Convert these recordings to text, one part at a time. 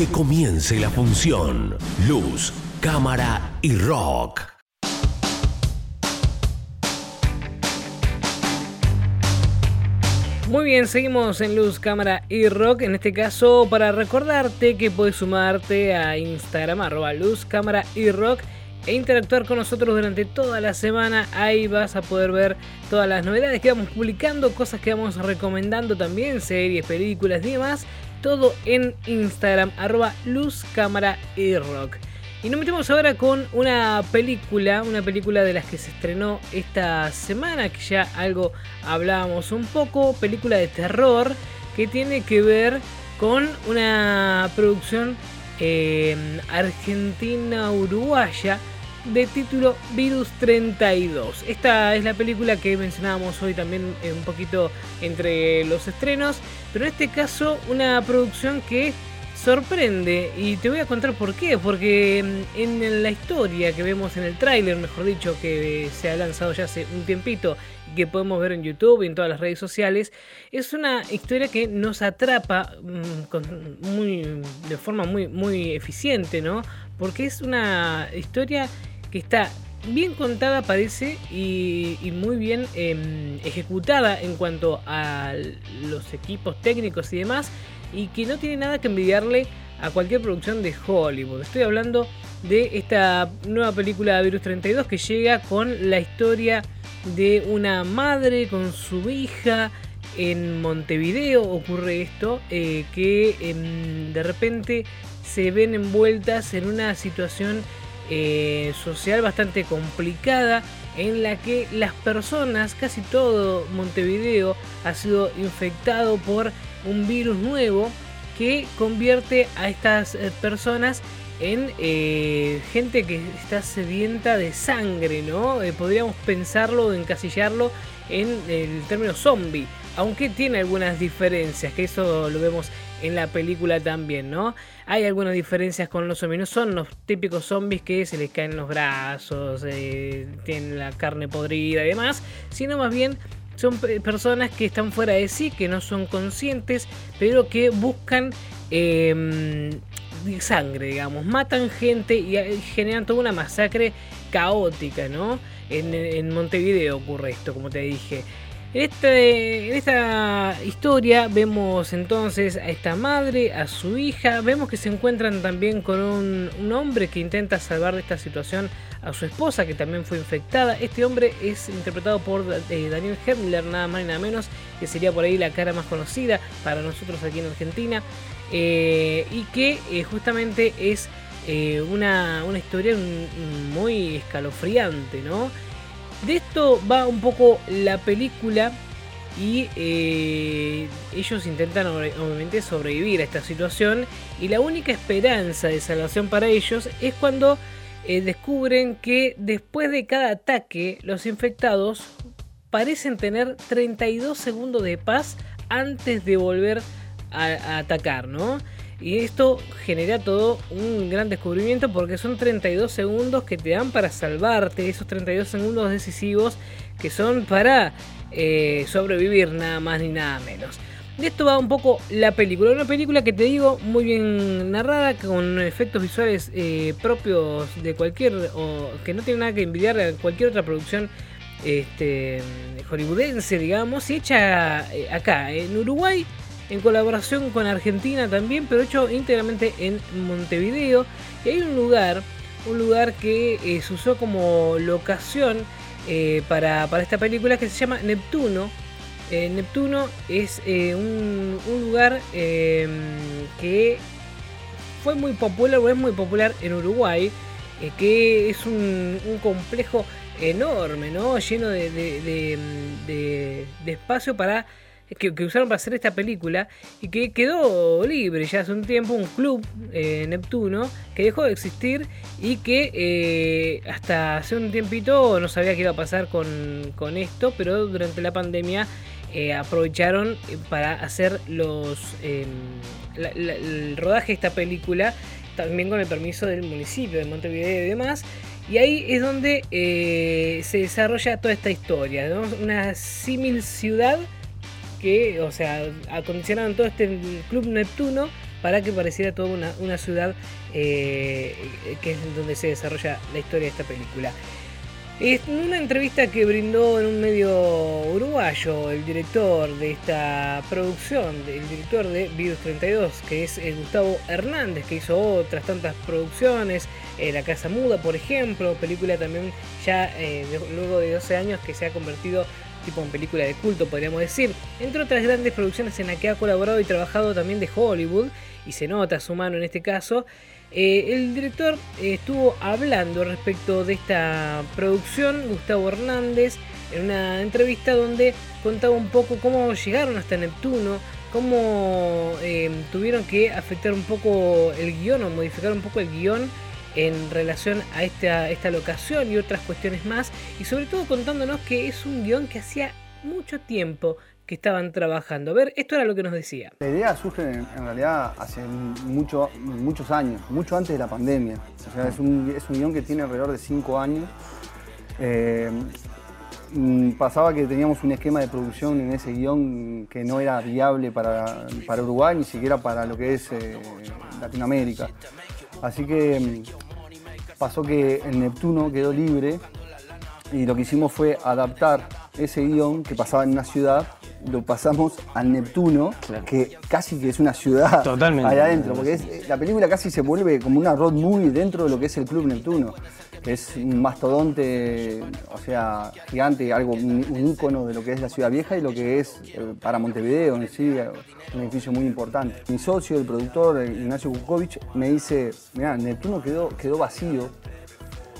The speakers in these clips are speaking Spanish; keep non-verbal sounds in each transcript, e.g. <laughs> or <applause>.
Que comience la función. Luz, cámara y rock. Muy bien, seguimos en Luz, Cámara y Rock. En este caso, para recordarte que puedes sumarte a Instagram, arroba Luz, Cámara y Rock e interactuar con nosotros durante toda la semana. Ahí vas a poder ver todas las novedades que vamos publicando, cosas que vamos recomendando también, series, películas y demás. Todo en Instagram, arroba Luz, Cámara y Rock. Y nos metemos ahora con una película, una película de las que se estrenó esta semana, que ya algo hablábamos un poco, película de terror que tiene que ver con una producción eh, argentina-uruguaya de título Virus 32. Esta es la película que mencionábamos hoy también eh, un poquito entre los estrenos, pero en este caso una producción que sorprende y te voy a contar por qué, porque mm, en la historia que vemos en el tráiler, mejor dicho, que se ha lanzado ya hace un tiempito que podemos ver en YouTube y en todas las redes sociales, es una historia que nos atrapa mm, muy, de forma muy, muy eficiente, ¿no? Porque es una historia que está bien contada parece y, muy bien em, ejecutada en cuanto a los equipos técnicos y demás y que no tiene nada que envidiarle a cualquier producción de Hollywood. Estoy hablando de esta nueva película Virus 32 que llega con la historia de una madre con su hija en Montevideo ocurre esto, eh, que em, de repente se ven envueltas en una situación eh, social bastante complicada en la que las personas, casi todo Montevideo, ha sido infectado por un virus nuevo que convierte a estas eh, personas en eh, gente que está sedienta de sangre, ¿no? Podríamos pensarlo encasillarlo en el término zombie, aunque tiene algunas diferencias, que eso lo vemos en la película también, ¿no? Hay algunas diferencias con los zombies, no son los típicos zombies que se les caen los brazos, tienen la carne podrida y demás, sino más bien son personas que están fuera de sí, que no son conscientes, pero que buscan em, sangre, digamos, matan gente y generan toda una masacre caótica, ¿no? En Montevideo ocurre esto, como te dije. Este, en, esta historia vemos entonces a esta madre, a su hija, vemos que se encuentran también con un, hombre que intenta salvar de esta situación a su esposa que también fue infectada. Este hombre es interpretado por eh, Daniel Hermler, nada más y nada menos, que sería por ahí la cara más conocida para nosotros aquí en Argentina, eh, y que eh, justamente es una, una, historia muy escalofriante, ¿no? De esto va un poco la película y eh, ellos intentan obviamente sobrevivir a esta situación y la única esperanza de salvación para ellos es cuando eh, descubren que después de cada ataque los infectados parecen tener 32 segundos de paz antes de volver a, a atacar, ¿no? Y esto genera todo un gran descubrimiento porque son 32 segundos que te dan para salvarte, esos 32 segundos decisivos que son para eh, sobrevivir nada más ni nada menos. De esto va un poco la película, una película que te digo muy bien narrada, con efectos visuales eh, propios de cualquier, o que no tiene nada que envidiar a cualquier otra producción este, hollywoodense, digamos, y hecha eh, acá, en Uruguay en colaboración con Argentina también, pero hecho íntegramente en Montevideo. Y hay un lugar, un lugar que eh, se usó como locación eh, para, esta película que se llama Neptuno. Eh, Neptuno es un, lugar em, que fue muy popular o es muy popular en Uruguay, que es un, complejo enorme, ¿no? lleno de espacio para que, usaron para hacer esta película y que quedó libre ya hace un tiempo, un club eh, Neptuno que dejó de existir y que eh, hasta hace un tiempito no sabía qué iba a pasar con, esto, pero durante la pandemia eh, aprovecharon para hacer los em, el rodaje de esta película también con el permiso del municipio de Montevideo y demás. Y ahí es donde se desarrolla toda esta historia, una símil ciudad que, o sea, acondicionaron todo este Club Neptuno para que pareciera toda una, ciudad eh, que es donde se desarrolla la historia de esta película. En una entrevista que brindó en un medio uruguayo el director de esta producción, el director de Virus 32, que es eh, Gustavo Hernández, que hizo otras tantas producciones, eh, La Casa Muda, por ejemplo, película también ya eh, luego de 12 años que se ha convertido tipo en película de culto, podríamos decir, entre otras grandes producciones en las que ha colaborado y trabajado también de Hollywood, y se nota su mano en este caso. Eh, el director eh, estuvo hablando respecto de esta producción, Gustavo Hernández, en una entrevista donde contaba un poco cómo llegaron hasta Neptuno, cómo eh, tuvieron que afectar un poco el guion o modificar un poco el guion en relación a esta, esta locación y otras cuestiones más, y sobre todo contándonos que es un guion que hacía mucho tiempo que estaban trabajando. A ver, esto era lo que nos decía. La idea surge en, realidad hace mucho, muchos años, mucho antes de la pandemia. O sea, es un, es un guion que tiene alrededor de cinco años. Eh, mm, pasaba que teníamos un esquema de producción en ese guion que no era viable para, para Uruguay, ni siquiera para lo que es eh, Latinoamérica. Así que mm, pasó que el Neptuno quedó libre y lo que hicimos fue adaptar ese guion que pasaba en una ciudad lo pasamos al Neptuno, que casi que es una ciudad <laughs> Totalmente. allá adentro, porque la película casi se vuelve como una road movie dentro de lo que es el Club Neptuno, es un mastodonte, o sea, gigante, algo, un, ícono de lo que es la ciudad vieja y lo que es eh, para Montevideo en sí, un edificio muy importante. Mi socio, el productor, Ignacio Kukovic, me dice, mira, Neptuno quedó, quedó vacío,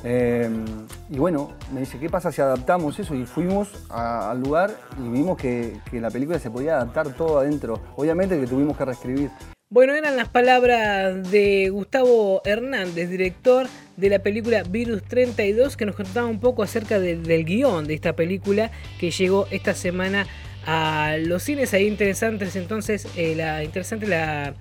Em, y bueno, me dice, ¿qué pasa si adaptamos eso? Y fuimos al lugar y vimos que la película se podía adaptar todo adentro. Obviamente que tuvimos que reescribir. Bueno, eran las palabras de Gustavo Hernández, director de la película Virus 32, que nos contaba un poco acerca del guion de esta película que llegó esta semana a los cines. Ahí interesantes entonces, eh, la interesante la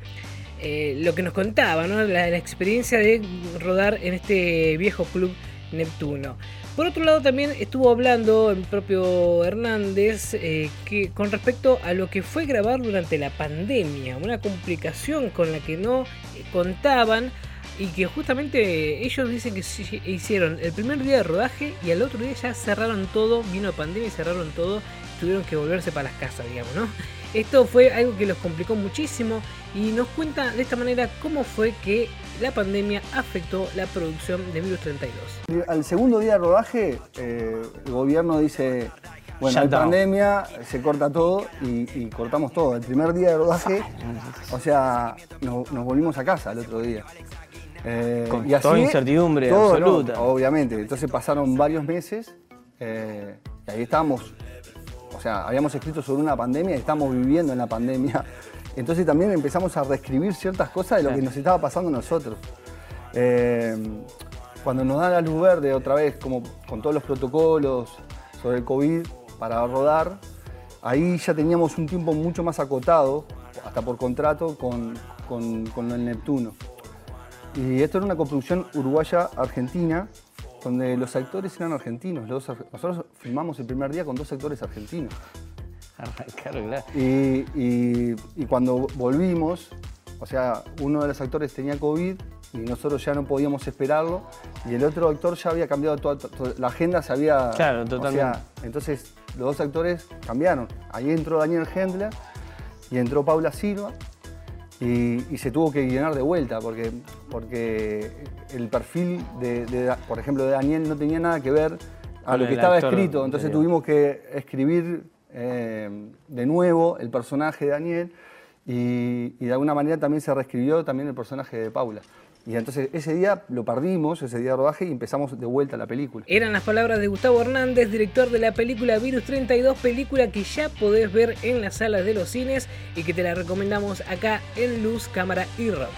eh, lo que nos contaba, la, experiencia de rodar en este viejo club Neptuno. Por otro lado también estuvo hablando el propio Hernández eh, que con respecto a lo que fue grabar durante la pandemia, una complicación con la que no eh, contaban y que justamente ellos dicen que hicieron el primer día de rodaje y al otro día ya cerraron todo, vino la pandemia y cerraron todo, tuvieron que volverse para las casas, digamos, ¿no? Esto fue algo que los complicó muchísimo y nos cuenta de esta manera cómo fue que la pandemia afectó la producción de Virus 32. Al segundo día de rodaje, eh, el gobierno dice, bueno, hay pandemia, se corta todo y, cortamos todo. El primer día de rodaje, o sea, nos, volvimos a casa el otro día. Eh, Con toda incertidumbre absoluta. obviamente. Entonces pasaron varios meses eh, y ahí estábamos o sea, habíamos escrito sobre una pandemia y estamos viviendo en la pandemia. Entonces también empezamos a reescribir ciertas cosas de lo que nos estaba pasando a nosotros. Eh, cuando nos dan la luz verde otra vez, como con todos los protocolos sobre el COVID para rodar, ahí ya teníamos un tiempo mucho más acotado, hasta por contrato, con, con el Neptuno. Y esto era una construcción uruguaya-argentina donde los actores eran argentinos. nosotros filmamos el primer día con dos actores argentinos. Claro, claro. Y, cuando volvimos, o sea, uno de los actores tenía COVID y nosotros ya no podíamos esperarlo y el otro actor ya había cambiado toda, la agenda, se había... Claro, totalmente. entonces los dos actores cambiaron. Ahí entró Daniel Hendler y entró Paula Silva y, se tuvo que llenar de vuelta porque, porque el perfil, de, por ejemplo, de Daniel no tenía nada que ver a lo que estaba escrito. Entonces tuvimos que escribir eh, de nuevo el personaje de Daniel y, de alguna manera también se reescribió también el personaje de Paula. Y entonces ese día lo perdimos, ese día de rodaje, y empezamos de vuelta la película. Eran las palabras de Gustavo Hernández, director de la película Virus 32, película que ya podés ver en las salas de los cines y que te la recomendamos acá en Luz, Cámara y Rock.